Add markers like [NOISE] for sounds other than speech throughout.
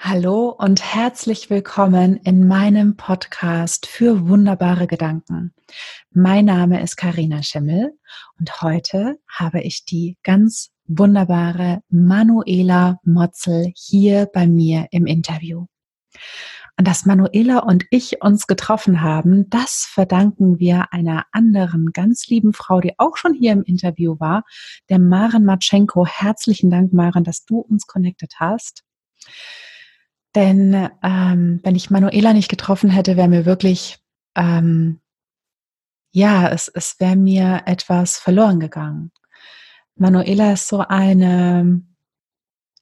Hallo und herzlich willkommen in meinem Podcast für wunderbare Gedanken. Mein Name ist Karina Schimmel und heute habe ich die ganz wunderbare Manuela Motzel hier bei mir im Interview. Und dass Manuela und ich uns getroffen haben, das verdanken wir einer anderen ganz lieben Frau, die auch schon hier im Interview war, der Maren Matschenko. Herzlichen Dank, Maren, dass du uns connected hast. Denn ähm, wenn ich Manuela nicht getroffen hätte, wäre mir wirklich, ähm, ja, es, es wäre mir etwas verloren gegangen. Manuela ist so eine,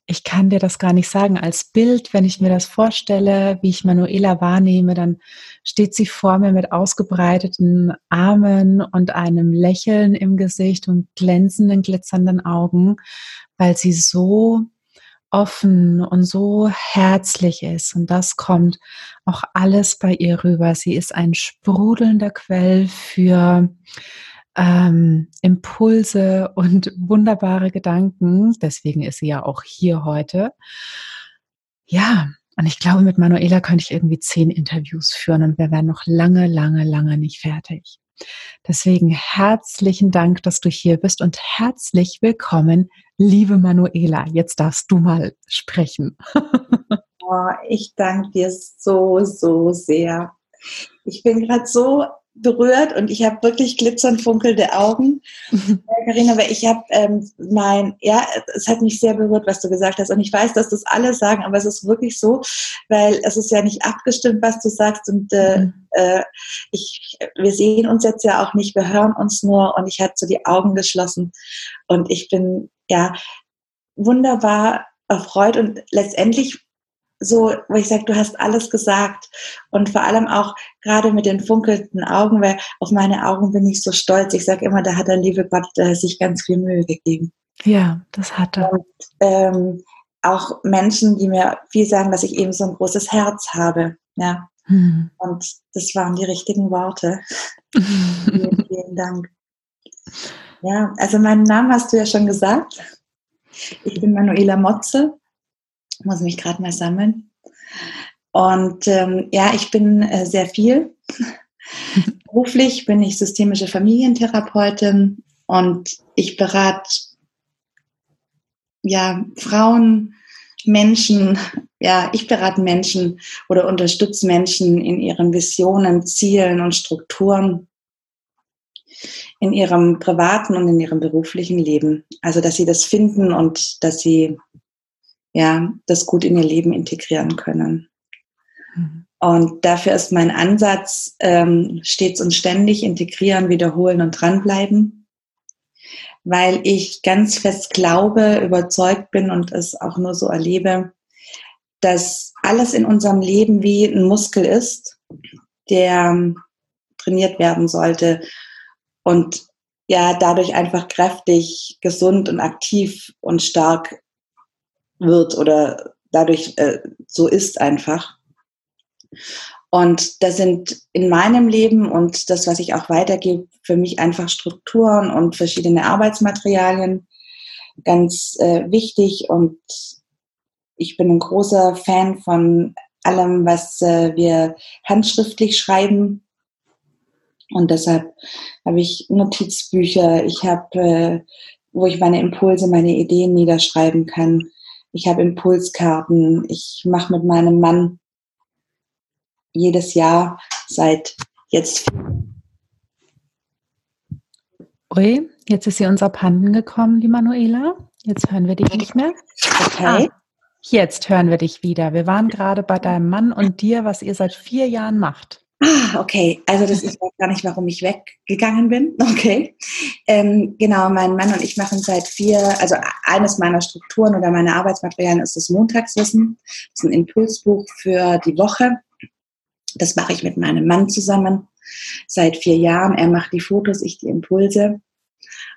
ich kann dir das gar nicht sagen, als Bild, wenn ich mir das vorstelle, wie ich Manuela wahrnehme, dann steht sie vor mir mit ausgebreiteten Armen und einem Lächeln im Gesicht und glänzenden, glitzernden Augen, weil sie so offen und so herzlich ist. Und das kommt auch alles bei ihr rüber. Sie ist ein sprudelnder Quell für ähm, Impulse und wunderbare Gedanken. Deswegen ist sie ja auch hier heute. Ja, und ich glaube, mit Manuela könnte ich irgendwie zehn Interviews führen und wir wären noch lange, lange, lange nicht fertig. Deswegen herzlichen Dank, dass du hier bist und herzlich willkommen, liebe Manuela. Jetzt darfst du mal sprechen. oh, ich danke dir so, so sehr. Ich bin gerade so berührt und ich habe wirklich glitzernd funkelnde Augen, [LAUGHS] Karina, weil ich habe ähm, mein, ja, es hat mich sehr berührt, was du gesagt hast. Und ich weiß, dass das alle sagen, aber es ist wirklich so, weil es ist ja nicht abgestimmt, was du sagst. Und äh, mhm. äh, ich, wir sehen uns jetzt ja auch nicht, wir hören uns nur. Und ich hatte so die Augen geschlossen. Und ich bin ja wunderbar erfreut. Und letztendlich so, wo ich sage, du hast alles gesagt und vor allem auch gerade mit den funkelnden Augen, weil auf meine Augen bin ich so stolz. Ich sage immer, da hat der liebe Gott äh, sich ganz viel Mühe gegeben. Ja, das hat er. Und, ähm, auch Menschen, die mir viel sagen, dass ich eben so ein großes Herz habe. Ja. Hm. Und das waren die richtigen Worte. [LAUGHS] vielen, vielen Dank. Ja, also meinen Namen hast du ja schon gesagt. Ich bin Manuela Motze muss mich gerade mal sammeln. Und ähm, ja, ich bin äh, sehr viel. [LAUGHS] Beruflich bin ich systemische Familientherapeutin und ich berate ja, Frauen, Menschen, ja, ich berate Menschen oder unterstütze Menschen in ihren Visionen, Zielen und Strukturen in ihrem privaten und in ihrem beruflichen Leben. Also, dass sie das finden und dass sie ja, das gut in ihr Leben integrieren können. Mhm. Und dafür ist mein Ansatz ähm, stets und ständig integrieren, wiederholen und dranbleiben, weil ich ganz fest glaube, überzeugt bin und es auch nur so erlebe, dass alles in unserem Leben wie ein Muskel ist, der ähm, trainiert werden sollte und ja dadurch einfach kräftig, gesund und aktiv und stark wird oder dadurch äh, so ist einfach. Und das sind in meinem Leben und das, was ich auch weitergebe, für mich einfach Strukturen und verschiedene Arbeitsmaterialien ganz äh, wichtig. Und ich bin ein großer Fan von allem, was äh, wir handschriftlich schreiben. Und deshalb habe ich Notizbücher, ich habe, äh, wo ich meine Impulse, meine Ideen niederschreiben kann ich habe Impulskarten, ich mache mit meinem Mann jedes Jahr seit jetzt. Ui, jetzt ist sie uns abhanden gekommen, die Manuela. Jetzt hören wir dich nicht mehr. Okay. Ah, jetzt hören wir dich wieder. Wir waren gerade bei deinem Mann und dir, was ihr seit vier Jahren macht. Ah, okay. Also das ist gar nicht, warum ich weggegangen bin. [LAUGHS] Okay. Ähm, genau, mein Mann und ich machen seit vier, also eines meiner Strukturen oder meiner Arbeitsmaterialien ist das Montagswissen. Das ist ein Impulsbuch für die Woche. Das mache ich mit meinem Mann zusammen seit vier Jahren. Er macht die Fotos, ich die Impulse.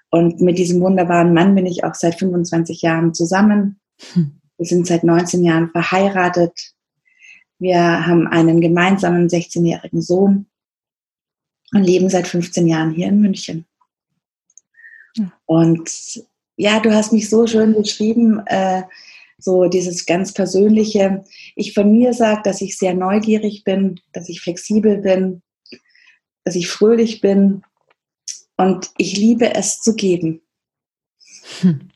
Und mit diesem wunderbaren Mann bin ich auch seit 25 Jahren zusammen. Hm. Wir sind seit 19 Jahren verheiratet wir haben einen gemeinsamen 16-jährigen Sohn und leben seit 15 Jahren hier in München. Und ja, du hast mich so schön beschrieben, äh, so dieses ganz persönliche. Ich von mir sage, dass ich sehr neugierig bin, dass ich flexibel bin, dass ich fröhlich bin und ich liebe es zu geben. Hm.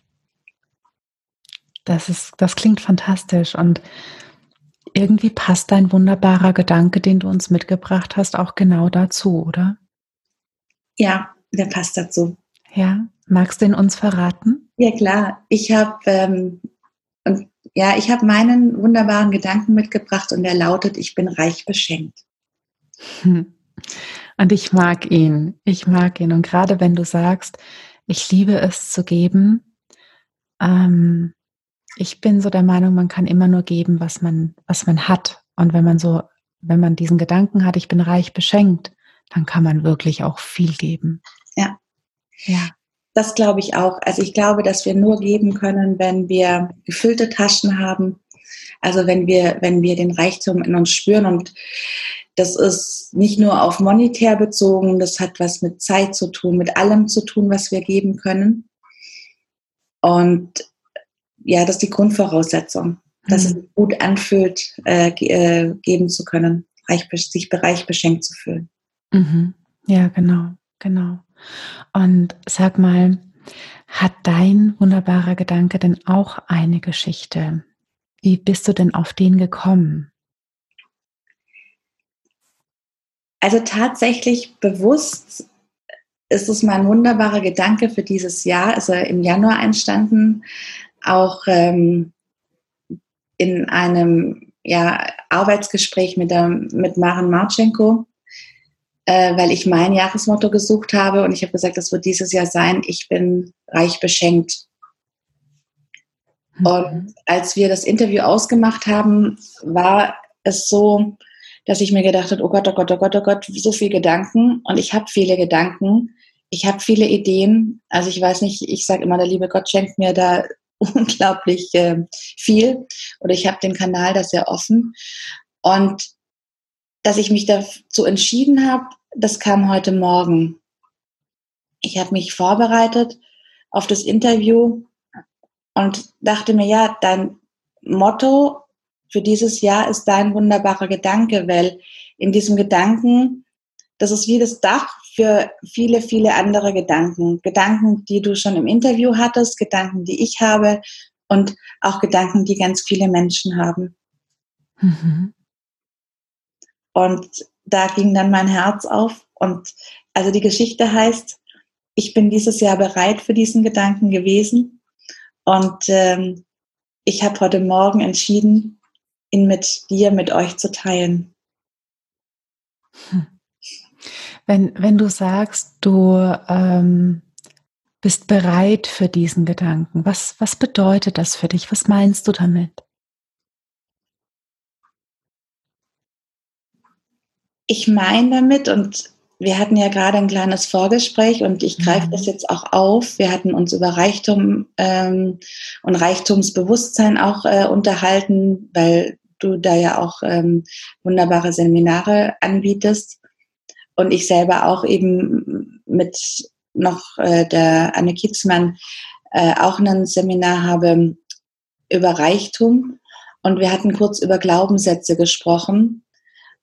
Das ist, das klingt fantastisch und irgendwie passt dein wunderbarer Gedanke, den du uns mitgebracht hast, auch genau dazu, oder? Ja, der passt dazu. Ja, magst du ihn uns verraten? Ja klar, ich habe ähm, und ja, ich habe meinen wunderbaren Gedanken mitgebracht und er lautet: Ich bin reich beschenkt. Hm. Und ich mag ihn, ich mag ihn. Und gerade wenn du sagst, ich liebe es zu geben, ähm, ich bin so der Meinung, man kann immer nur geben, was man, was man hat. Und wenn man so, wenn man diesen Gedanken hat, ich bin reich beschenkt, dann kann man wirklich auch viel geben. Ja. Ja. Das glaube ich auch. Also ich glaube, dass wir nur geben können, wenn wir gefüllte Taschen haben. Also wenn wir, wenn wir den Reichtum in uns spüren und das ist nicht nur auf monetär bezogen, das hat was mit Zeit zu tun, mit allem zu tun, was wir geben können. Und ja, das ist die Grundvoraussetzung, dass mhm. es gut anfühlt, äh, äh, geben zu können, reich, sich bereich beschenkt zu fühlen. Mhm. Ja, genau, genau. Und sag mal, hat dein wunderbarer Gedanke denn auch eine Geschichte? Wie bist du denn auf den gekommen? Also tatsächlich bewusst ist es mein wunderbarer Gedanke für dieses Jahr, ist er im Januar entstanden, auch ähm, in einem ja, Arbeitsgespräch mit, der, mit Maren Marchenko, äh, weil ich mein Jahresmotto gesucht habe und ich habe gesagt, das wird dieses Jahr sein, ich bin reich beschenkt. Mhm. Und als wir das Interview ausgemacht haben, war es so, dass ich mir gedacht habe, oh Gott, oh Gott, oh Gott, oh Gott, so viele Gedanken und ich habe viele Gedanken, ich habe viele Ideen. Also ich weiß nicht, ich sage immer, der liebe Gott schenkt mir da [LAUGHS] unglaublich äh, viel oder ich habe den Kanal da sehr offen. Und dass ich mich dazu entschieden habe, das kam heute Morgen. Ich habe mich vorbereitet auf das Interview und dachte mir, ja, dein Motto für dieses Jahr ist dein wunderbarer Gedanke, weil in diesem Gedanken, das ist wie das Dach für viele, viele andere Gedanken. Gedanken, die du schon im Interview hattest, Gedanken, die ich habe und auch Gedanken, die ganz viele Menschen haben. Mhm. Und da ging dann mein Herz auf. Und also die Geschichte heißt, ich bin dieses Jahr bereit für diesen Gedanken gewesen. Und ähm, ich habe heute Morgen entschieden, ihn mit dir, mit euch zu teilen. Hm. Wenn, wenn du sagst, du ähm, bist bereit für diesen Gedanken, was, was bedeutet das für dich? Was meinst du damit? Ich meine damit, und wir hatten ja gerade ein kleines Vorgespräch und ich greife mhm. das jetzt auch auf. Wir hatten uns über Reichtum ähm, und Reichtumsbewusstsein auch äh, unterhalten, weil du da ja auch ähm, wunderbare Seminare anbietest und ich selber auch eben mit noch äh, der Anne Kiezmann äh, auch ein Seminar habe über Reichtum und wir hatten kurz über Glaubenssätze gesprochen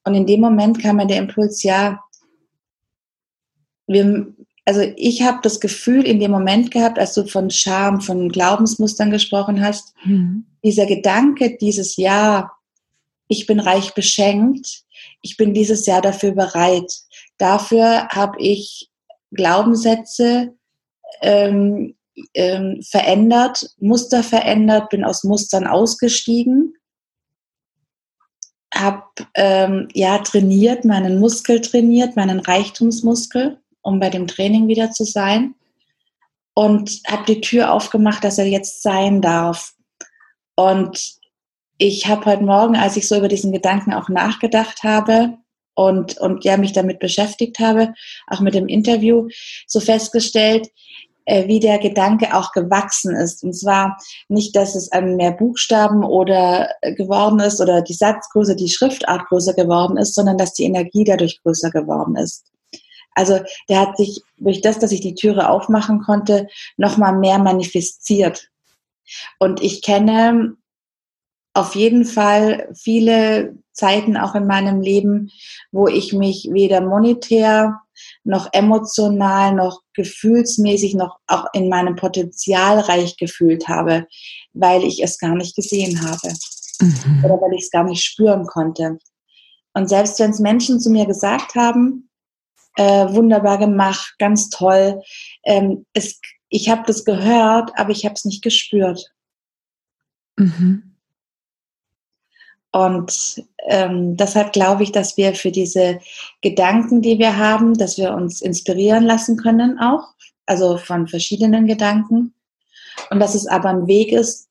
und in dem Moment kam mir der Impuls, ja, wir, also ich habe das Gefühl in dem Moment gehabt, als du von Scham, von Glaubensmustern gesprochen hast, mhm. dieser Gedanke, dieses Ja, ich bin reich beschenkt, ich bin dieses Jahr dafür bereit. Dafür habe ich Glaubenssätze ähm, ähm, verändert, Muster verändert, bin aus Mustern ausgestiegen, habe ähm, ja trainiert, meinen Muskel trainiert, meinen Reichtumsmuskel, um bei dem Training wieder zu sein und habe die Tür aufgemacht, dass er jetzt sein darf. Und ich habe heute Morgen, als ich so über diesen Gedanken auch nachgedacht habe und, und ja, mich damit beschäftigt habe, auch mit dem Interview, so festgestellt, äh, wie der Gedanke auch gewachsen ist. Und zwar nicht, dass es an mehr Buchstaben oder äh, geworden ist oder die Satzgröße, die Schriftart größer geworden ist, sondern dass die Energie dadurch größer geworden ist. Also der hat sich durch das, dass ich die Türe aufmachen konnte, nochmal mehr manifestiert. Und ich kenne auf jeden Fall viele Zeiten auch in meinem Leben, wo ich mich weder monetär noch emotional noch gefühlsmäßig noch auch in meinem Potenzial reich gefühlt habe, weil ich es gar nicht gesehen habe mhm. oder weil ich es gar nicht spüren konnte. Und selbst wenn es Menschen zu mir gesagt haben, äh, wunderbar gemacht, ganz toll, ähm, es, ich habe das gehört, aber ich habe es nicht gespürt. Mhm. Und ähm, deshalb glaube ich, dass wir für diese Gedanken, die wir haben, dass wir uns inspirieren lassen können auch, also von verschiedenen Gedanken. Und dass es aber ein Weg ist,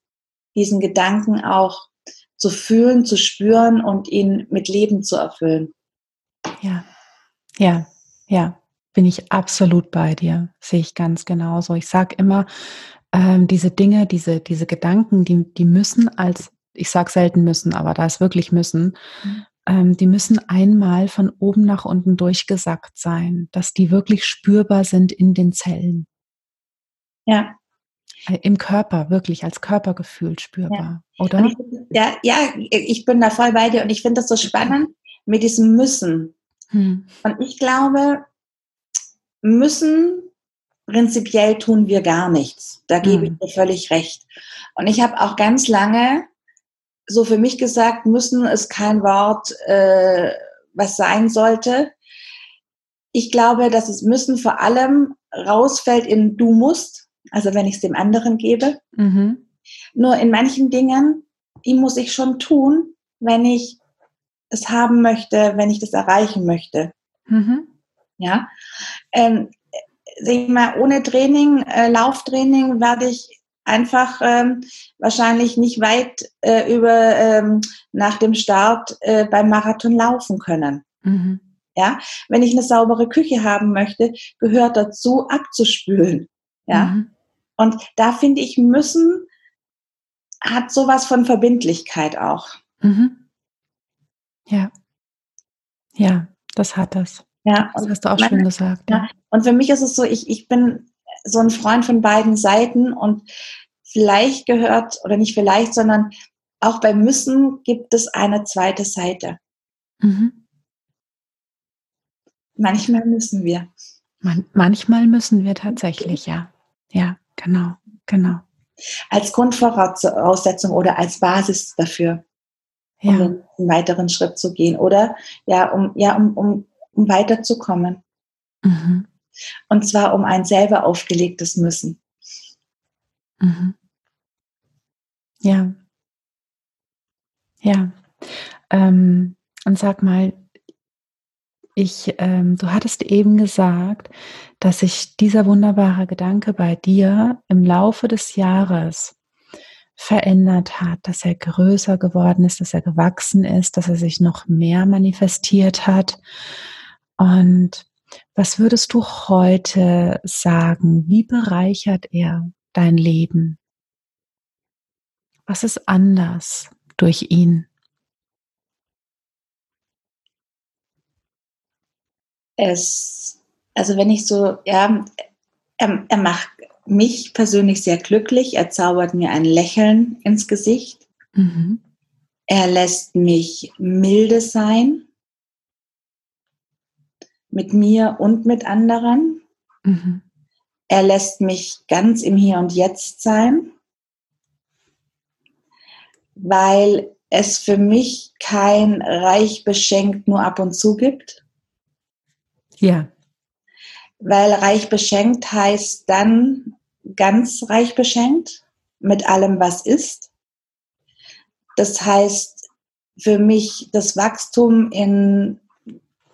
diesen Gedanken auch zu fühlen, zu spüren und ihn mit Leben zu erfüllen. Ja, ja, ja, bin ich absolut bei dir. Sehe ich ganz genauso. Ich sage immer, ähm, diese Dinge, diese, diese Gedanken, die, die müssen als ich sage selten müssen, aber da ist wirklich müssen, mhm. ähm, die müssen einmal von oben nach unten durchgesackt sein, dass die wirklich spürbar sind in den Zellen. Ja. Äh, Im Körper, wirklich als Körpergefühl spürbar, ja. oder? Ich, ja, ja, ich bin da voll bei dir und ich finde das so spannend mit diesem Müssen. Hm. Und ich glaube, müssen prinzipiell tun wir gar nichts. Da gebe hm. ich dir völlig recht. Und ich habe auch ganz lange so für mich gesagt, müssen ist kein Wort, äh, was sein sollte. Ich glaube, dass es müssen vor allem rausfällt in du musst, also wenn ich es dem anderen gebe. Mhm. Nur in manchen Dingen, die muss ich schon tun, wenn ich es haben möchte, wenn ich das erreichen möchte. Mhm. Ja. Ähm, sag ich mal, ohne Training, äh, Lauftraining werde ich einfach ähm, wahrscheinlich nicht weit äh, über ähm, nach dem Start äh, beim Marathon laufen können. Mhm. Ja, wenn ich eine saubere Küche haben möchte, gehört dazu abzuspülen. Ja, mhm. und da finde ich müssen hat sowas von Verbindlichkeit auch. Mhm. Ja, ja, das hat das. Ja, das hast du auch schön gesagt. Ja. Und für mich ist es so, ich, ich bin so ein Freund von beiden Seiten und vielleicht gehört, oder nicht vielleicht, sondern auch beim Müssen gibt es eine zweite Seite. Mhm. Manchmal müssen wir. Man, manchmal müssen wir tatsächlich, ja. Ja, genau, genau. Als Grundvoraussetzung oder als Basis dafür, ja. um einen weiteren Schritt zu gehen oder ja, um, ja, um, um, um weiterzukommen. Mhm. Und zwar um ein selber aufgelegtes Müssen. Mhm. Ja. Ja. Ähm, und sag mal, ich, ähm, du hattest eben gesagt, dass sich dieser wunderbare Gedanke bei dir im Laufe des Jahres verändert hat, dass er größer geworden ist, dass er gewachsen ist, dass er sich noch mehr manifestiert hat. Und was würdest du heute sagen? Wie bereichert er dein Leben? Was ist anders durch ihn? Es, also wenn ich so, ja, er, er macht mich persönlich sehr glücklich. Er zaubert mir ein Lächeln ins Gesicht. Mhm. Er lässt mich milde sein mit mir und mit anderen. Mhm. Er lässt mich ganz im Hier und Jetzt sein, weil es für mich kein reich beschenkt nur ab und zu gibt. Ja. Weil reich beschenkt heißt dann ganz reich beschenkt mit allem, was ist. Das heißt für mich das Wachstum in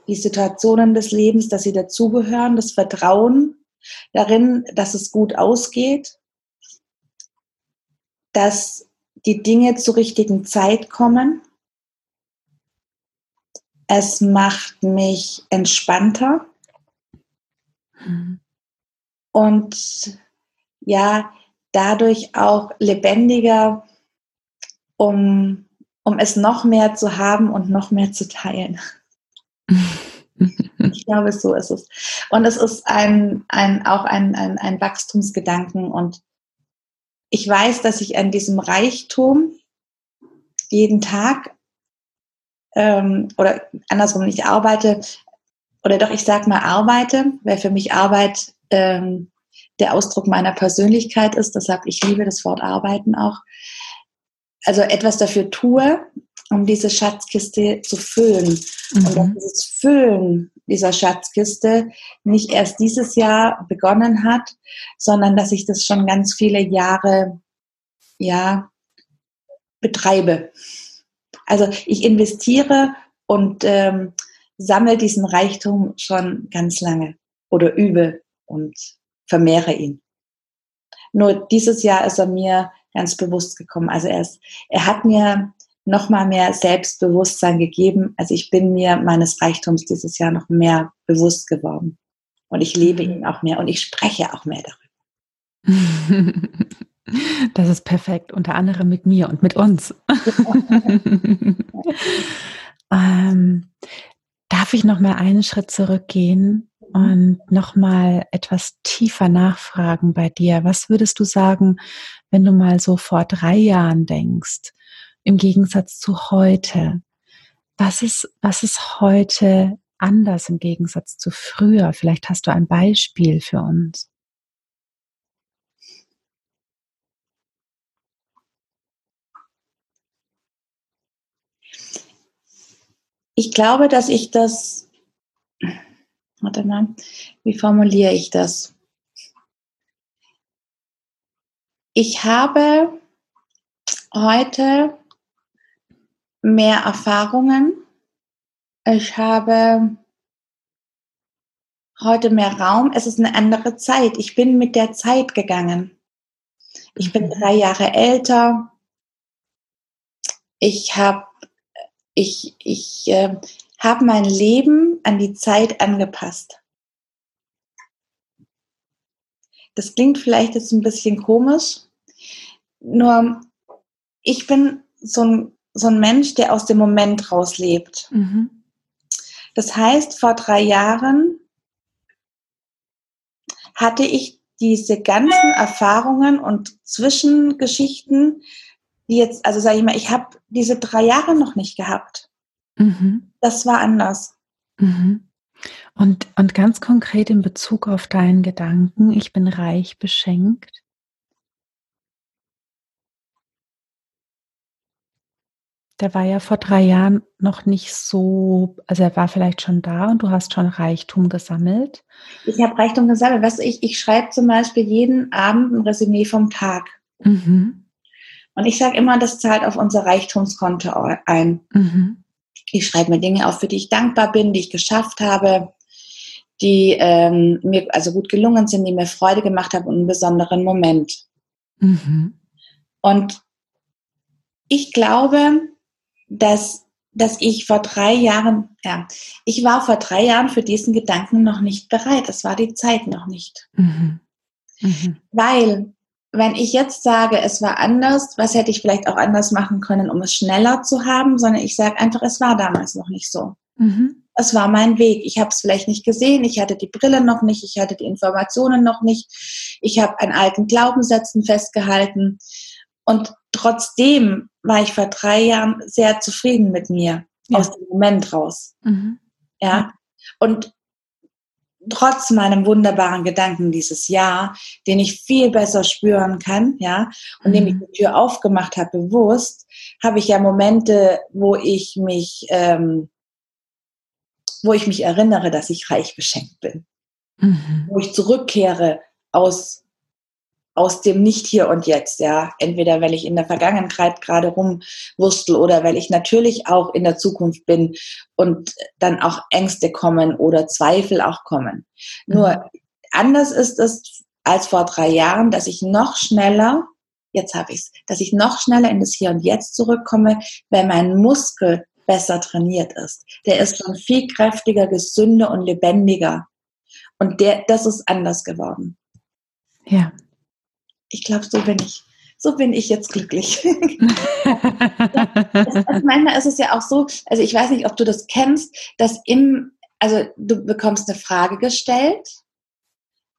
die Situationen des Lebens, dass sie dazugehören, das Vertrauen darin, dass es gut ausgeht, dass die Dinge zur richtigen Zeit kommen. Es macht mich entspannter mhm. und ja, dadurch auch lebendiger, um, um es noch mehr zu haben und noch mehr zu teilen. Ich glaube, so ist es. Und es ist ein, ein, auch ein, ein, ein Wachstumsgedanken. Und ich weiß, dass ich an diesem Reichtum jeden Tag ähm, oder andersrum, ich arbeite oder doch, ich sag mal arbeite, weil für mich Arbeit ähm, der Ausdruck meiner Persönlichkeit ist. Deshalb, ich liebe das Wort arbeiten auch. Also etwas dafür tue, um diese Schatzkiste zu füllen. Mhm. Und dass dieses Füllen dieser Schatzkiste nicht erst dieses Jahr begonnen hat, sondern dass ich das schon ganz viele Jahre, ja, betreibe. Also ich investiere und ähm, sammle diesen Reichtum schon ganz lange oder übe und vermehre ihn. Nur dieses Jahr ist er mir ganz bewusst gekommen. Also er, ist, er hat mir noch mal mehr Selbstbewusstsein gegeben. Also ich bin mir meines Reichtums dieses Jahr noch mehr bewusst geworden. Und ich lebe mhm. ihn auch mehr und ich spreche auch mehr darüber. [LAUGHS] Das ist perfekt, unter anderem mit mir und mit uns. [LAUGHS] [LAUGHS] ähm, darf ich noch mal einen Schritt zurückgehen und noch mal etwas tiefer nachfragen bei dir? Was würdest du sagen, wenn du mal so vor drei Jahren denkst? im Gegensatz zu heute? Was ist, was ist heute anders im Gegensatz zu früher? Vielleicht hast du ein Beispiel für uns. Ich glaube, dass ich das, warte mal, wie formuliere ich das? Ich habe heute mehr Erfahrungen. Ich habe heute mehr Raum. Es ist eine andere Zeit. Ich bin mit der Zeit gegangen. Ich bin mhm. drei Jahre älter. Ich habe ich, ich äh, hab mein Leben an die Zeit angepasst. Das klingt vielleicht jetzt ein bisschen komisch, nur ich bin so ein so ein Mensch, der aus dem Moment rauslebt. Mhm. Das heißt, vor drei Jahren hatte ich diese ganzen Erfahrungen und Zwischengeschichten, die jetzt, also sage ich mal, ich habe diese drei Jahre noch nicht gehabt. Mhm. Das war anders. Mhm. Und, und ganz konkret in Bezug auf deinen Gedanken, ich bin reich beschenkt. Der war ja vor drei Jahren noch nicht so, also er war vielleicht schon da und du hast schon Reichtum gesammelt. Ich habe Reichtum gesammelt. Du, ich, ich schreibe zum Beispiel jeden Abend ein Resümee vom Tag. Mhm. Und ich sage immer, das zahlt auf unser Reichtumskonto ein. Mhm. Ich schreibe mir Dinge auf, für die ich dankbar bin, die ich geschafft habe, die ähm, mir also gut gelungen sind, die mir Freude gemacht haben und einen besonderen Moment. Mhm. Und ich glaube, dass, dass ich vor drei Jahren, ja, ich war vor drei Jahren für diesen Gedanken noch nicht bereit. Es war die Zeit noch nicht. Mhm. Mhm. Weil, wenn ich jetzt sage, es war anders, was hätte ich vielleicht auch anders machen können, um es schneller zu haben, sondern ich sage einfach, es war damals noch nicht so. Mhm. Es war mein Weg. Ich habe es vielleicht nicht gesehen, ich hatte die Brille noch nicht, ich hatte die Informationen noch nicht, ich habe an alten Glaubenssätzen festgehalten. Und trotzdem war ich vor drei Jahren sehr zufrieden mit mir ja. aus dem Moment raus. Mhm. Ja. Und trotz meinem wunderbaren Gedanken dieses Jahr, den ich viel besser spüren kann, ja, und mhm. dem ich die Tür aufgemacht habe, bewusst, habe ich ja Momente, wo ich mich, ähm, wo ich mich erinnere, dass ich reich beschenkt bin, mhm. wo ich zurückkehre aus aus dem Nicht hier und jetzt, ja. Entweder weil ich in der Vergangenheit gerade rumwurstel oder weil ich natürlich auch in der Zukunft bin und dann auch Ängste kommen oder Zweifel auch kommen. Mhm. Nur anders ist es als vor drei Jahren, dass ich noch schneller, jetzt habe ich es, dass ich noch schneller in das Hier und Jetzt zurückkomme, weil mein Muskel besser trainiert ist. Der ist schon viel kräftiger, gesünder und lebendiger. Und der, das ist anders geworden. Ja, ich glaube, so bin ich. So bin ich jetzt glücklich. [LAUGHS] manchmal ist es ja auch so, also ich weiß nicht, ob du das kennst, dass im, also du bekommst eine Frage gestellt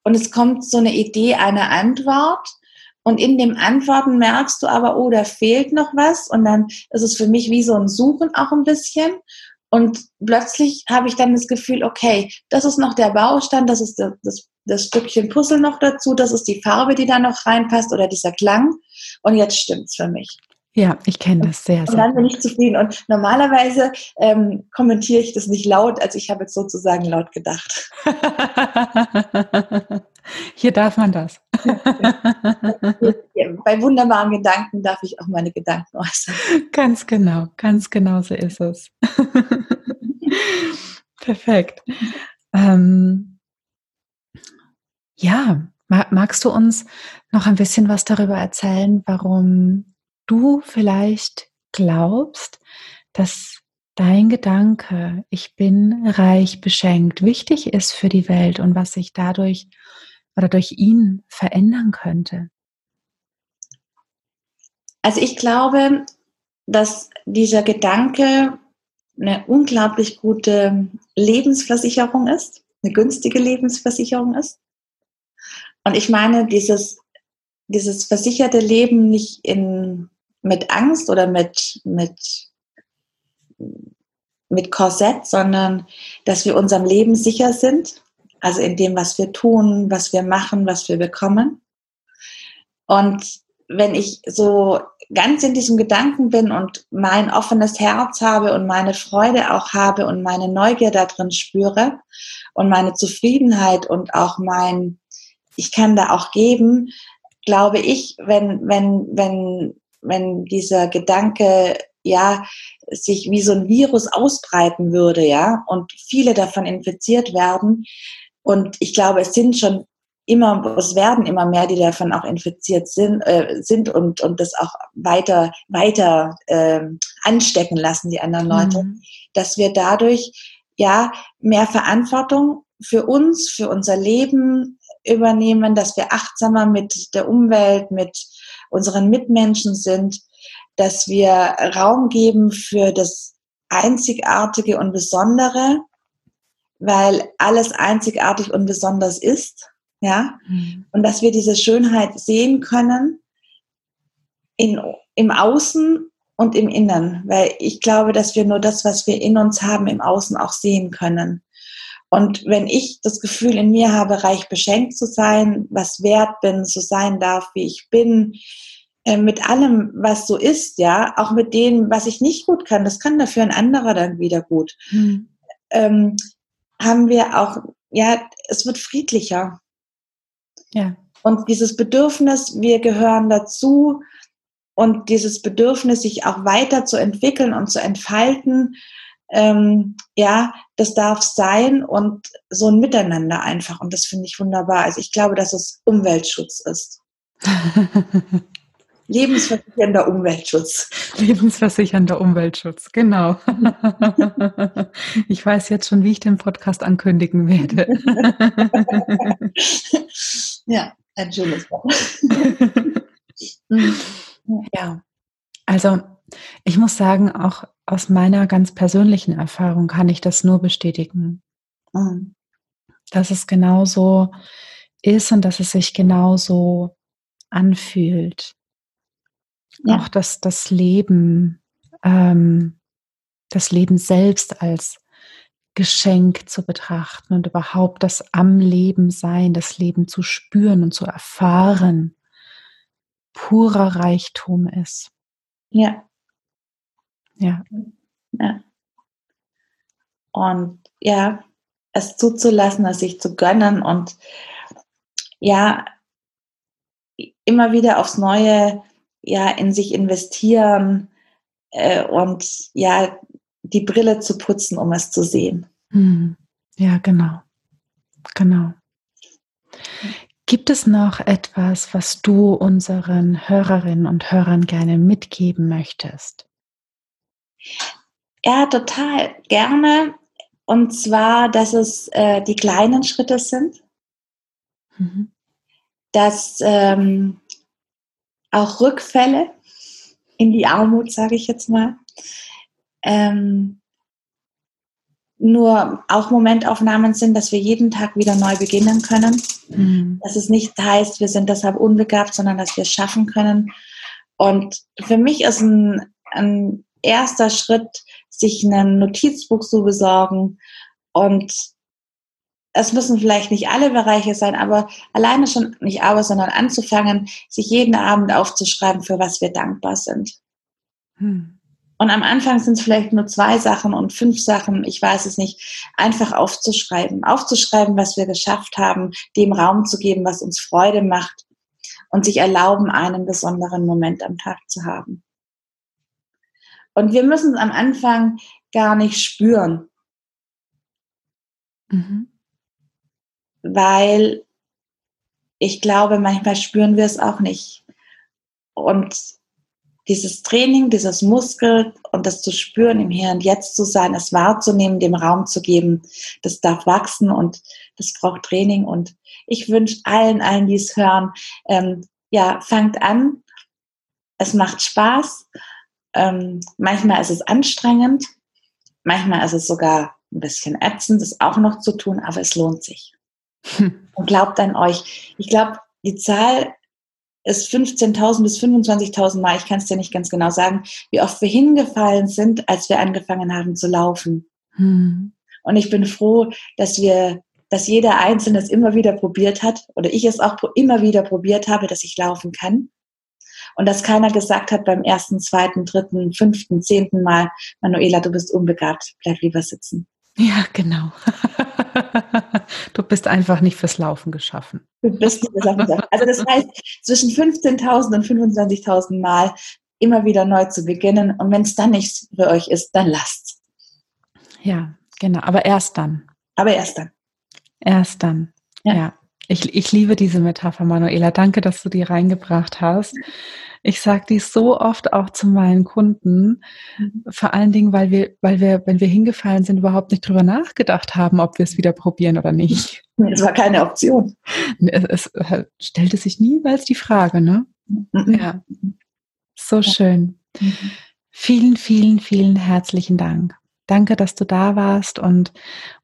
und es kommt so eine Idee, eine Antwort Und in dem Antworten merkst du aber, oh, da fehlt noch was. Und dann ist es für mich wie so ein Suchen auch ein bisschen. Und plötzlich habe ich dann das Gefühl, okay, das ist noch der Baustand, das ist das, das, Stückchen Puzzle noch dazu, das ist die Farbe, die da noch reinpasst oder dieser Klang. Und jetzt stimmt's für mich. Ja, ich kenne das sehr, sehr. Und dann bin ich zufrieden. Und normalerweise ähm, kommentiere ich das nicht laut, also ich habe jetzt sozusagen laut gedacht. [LAUGHS] Hier darf man das. [LAUGHS] Bei wunderbaren Gedanken darf ich auch meine Gedanken äußern. Ganz genau, ganz genau so ist es. [LAUGHS] Perfekt. Ähm, ja, magst du uns noch ein bisschen was darüber erzählen, warum du vielleicht glaubst, dass dein Gedanke, ich bin reich beschenkt, wichtig ist für die Welt und was sich dadurch oder durch ihn verändern könnte? Also ich glaube, dass dieser Gedanke eine unglaublich gute Lebensversicherung ist, eine günstige Lebensversicherung ist. Und ich meine, dieses, dieses versicherte Leben nicht in mit Angst oder mit, mit, mit Korsett, sondern dass wir unserem Leben sicher sind, also in dem, was wir tun, was wir machen, was wir bekommen. Und wenn ich so ganz in diesem Gedanken bin und mein offenes Herz habe und meine Freude auch habe und meine Neugier da drin spüre und meine Zufriedenheit und auch mein, ich kann da auch geben, glaube ich, wenn, wenn, wenn wenn dieser Gedanke ja sich wie so ein Virus ausbreiten würde, ja, und viele davon infiziert werden. Und ich glaube, es sind schon immer, es werden immer mehr, die davon auch infiziert sind, äh, sind und, und das auch weiter, weiter äh, anstecken lassen, die anderen Leute, mhm. dass wir dadurch ja mehr Verantwortung für uns, für unser Leben übernehmen, dass wir achtsamer mit der Umwelt, mit unseren Mitmenschen sind, dass wir Raum geben für das Einzigartige und Besondere, weil alles einzigartig und besonders ist, ja, mhm. und dass wir diese Schönheit sehen können in, im Außen und im Innern, weil ich glaube, dass wir nur das, was wir in uns haben, im Außen auch sehen können. Und wenn ich das Gefühl in mir habe, reich beschenkt zu sein, was wert bin, so sein darf, wie ich bin, äh, mit allem, was so ist, ja, auch mit dem, was ich nicht gut kann, das kann dafür ein anderer dann wieder gut, mhm. ähm, haben wir auch, ja, es wird friedlicher. Ja. Und dieses Bedürfnis, wir gehören dazu und dieses Bedürfnis, sich auch weiter zu entwickeln und zu entfalten, ähm, ja, das darf sein und so ein Miteinander einfach. Und das finde ich wunderbar. Also ich glaube, dass es Umweltschutz ist. [LAUGHS] Lebensversichernder Umweltschutz. Lebensversichernder Umweltschutz, genau. [LAUGHS] Ich weiß jetzt schon, wie ich den Podcast ankündigen werde. [LAUGHS] Ja, ein schönes Wort. Ja, also ich muss sagen, auch aus meiner ganz persönlichen Erfahrung kann ich das nur bestätigen. Mhm. Dass es genauso ist und dass es sich genauso anfühlt ja. auch das, das Leben, ähm, das Leben selbst als Geschenk zu betrachten und überhaupt das am Leben sein, das Leben zu spüren und zu erfahren, purer Reichtum ist. Ja. Ja. ja. Und ja, es zuzulassen, es sich zu gönnen und ja, immer wieder aufs Neue ja in sich investieren äh, und ja die Brille zu putzen, um es zu sehen. Hm. Ja, genau. Genau. Gibt es noch etwas, was du unseren Hörerinnen und Hörern gerne mitgeben möchtest? Ja, total gerne. Und zwar, dass es äh, die kleinen Schritte sind. Mhm. Dass ähm, auch Rückfälle in die Armut, sage ich jetzt mal, ähm, nur auch Momentaufnahmen sind, dass wir jeden Tag wieder neu beginnen können. Mhm. Dass es nicht heißt, wir sind deshalb unbegabt, sondern dass wir es schaffen können. Und für mich ist ein, ein erster Schritt, sich ein Notizbuch zu besorgen. Und es müssen vielleicht nicht alle Bereiche sein, aber alleine schon nicht aber, sondern anzufangen, sich jeden Abend aufzuschreiben, für was wir dankbar sind. Hm. Und am Anfang sind es vielleicht nur zwei Sachen und fünf Sachen, ich weiß es nicht, einfach aufzuschreiben. Aufzuschreiben, was wir geschafft haben, dem Raum zu geben, was uns Freude macht und sich erlauben, einen besonderen Moment am Tag zu haben. Und wir müssen es am Anfang gar nicht spüren. Mhm. Weil ich glaube, manchmal spüren wir es auch nicht. Und dieses Training, dieses Muskel und das zu spüren, im Hier und Jetzt zu sein, es wahrzunehmen, dem Raum zu geben, das darf wachsen und das braucht Training. Und ich wünsche allen, allen, die es hören, ähm, ja, fangt an. Es macht Spaß. Ähm, manchmal ist es anstrengend. Manchmal ist es sogar ein bisschen ätzend, das auch noch zu tun, aber es lohnt sich. Hm. Und glaubt an euch. Ich glaube, die Zahl es 15.000 bis 25.000 Mal, ich kann es dir nicht ganz genau sagen, wie oft wir hingefallen sind, als wir angefangen haben zu laufen. Hm. Und ich bin froh, dass wir, dass jeder Einzelne es immer wieder probiert hat oder ich es auch immer wieder probiert habe, dass ich laufen kann. Und dass keiner gesagt hat beim ersten, zweiten, dritten, fünften, zehnten Mal, Manuela, du bist unbegabt, bleib lieber sitzen. Ja, genau. [LAUGHS] du bist einfach nicht fürs Laufen geschaffen. Du bist nicht fürs Laufen geschaffen. Also das heißt, zwischen 15.000 und 25.000 Mal immer wieder neu zu beginnen. Und wenn es dann nichts für euch ist, dann lasst. Ja, genau. Aber erst dann. Aber erst dann. Erst dann. ja. ja. Ich, ich liebe diese Metapher, Manuela. Danke, dass du die reingebracht hast. Ich sage die so oft auch zu meinen Kunden, mhm. vor allen Dingen, weil wir, weil wir, wenn wir hingefallen sind, überhaupt nicht drüber nachgedacht haben, ob wir es wieder probieren oder nicht. [LAUGHS] Es war keine Option. Es, es stellte sich niemals die Frage, ne? Mhm. Ja. So schön. Mhm. Vielen, vielen, vielen herzlichen Dank. Danke, dass du da warst und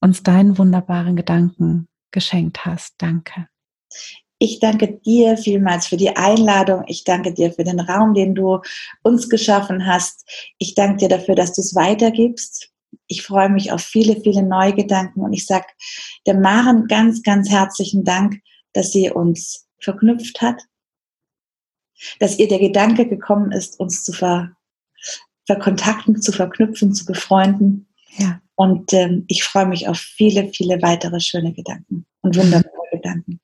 uns deinen wunderbaren Gedanken geschenkt hast. Danke. Ich danke dir vielmals für die Einladung. Ich danke dir für den Raum, den du uns geschaffen hast. Ich danke dir dafür, dass du es weitergibst. Ich freue mich auf viele, viele neue Gedanken und ich sage der Maren ganz, ganz herzlichen Dank, dass sie uns verknüpft hat, dass ihr der Gedanke gekommen ist, uns zu ver verkontakten, zu verknüpfen, zu befreunden. Ja. Und ähm, ich freue mich auf viele, viele weitere schöne Gedanken und wunderbare [LAUGHS] Gedanken.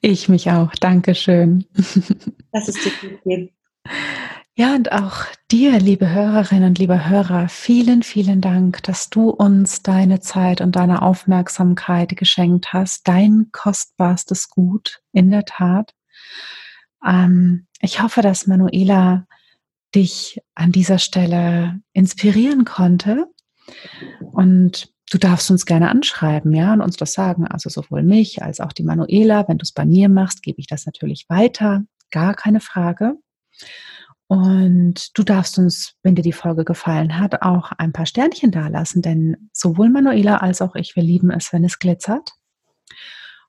Ich mich auch. Dankeschön. [LAUGHS] Lass es dir gut gehen. Ja, und auch dir, liebe Hörerinnen und liebe Hörer, vielen, vielen Dank, dass du uns deine Zeit und deine Aufmerksamkeit geschenkt hast. Dein kostbarstes Gut, in der Tat. Ähm, ich hoffe, dass Manuela dich an dieser Stelle inspirieren konnte und du darfst uns gerne anschreiben, ja, und uns das sagen. Also sowohl mich als auch die Manuela. Wenn du es bei mir machst, gebe ich das natürlich weiter. Gar keine Frage. Und du darfst uns, wenn dir die Folge gefallen hat, auch ein paar Sternchen dalassen, denn sowohl Manuela als auch ich, wir lieben es, wenn es glitzert.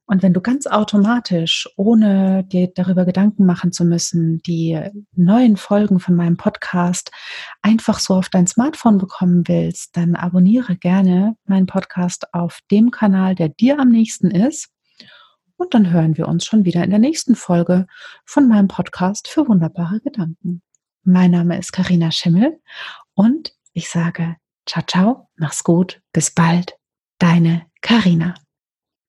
Und wenn du ganz automatisch, ohne dir darüber Gedanken machen zu müssen, die neuen Folgen von meinem Podcast einfach so auf dein Smartphone bekommen willst, dann abonniere gerne meinen Podcast auf dem Kanal, der dir am nächsten ist. Und dann hören wir uns schon wieder in der nächsten Folge von meinem Podcast für wunderbare Gedanken. Mein Name ist Karina Schimmel und ich sage ciao ciao, mach's gut, bis bald, deine Karina.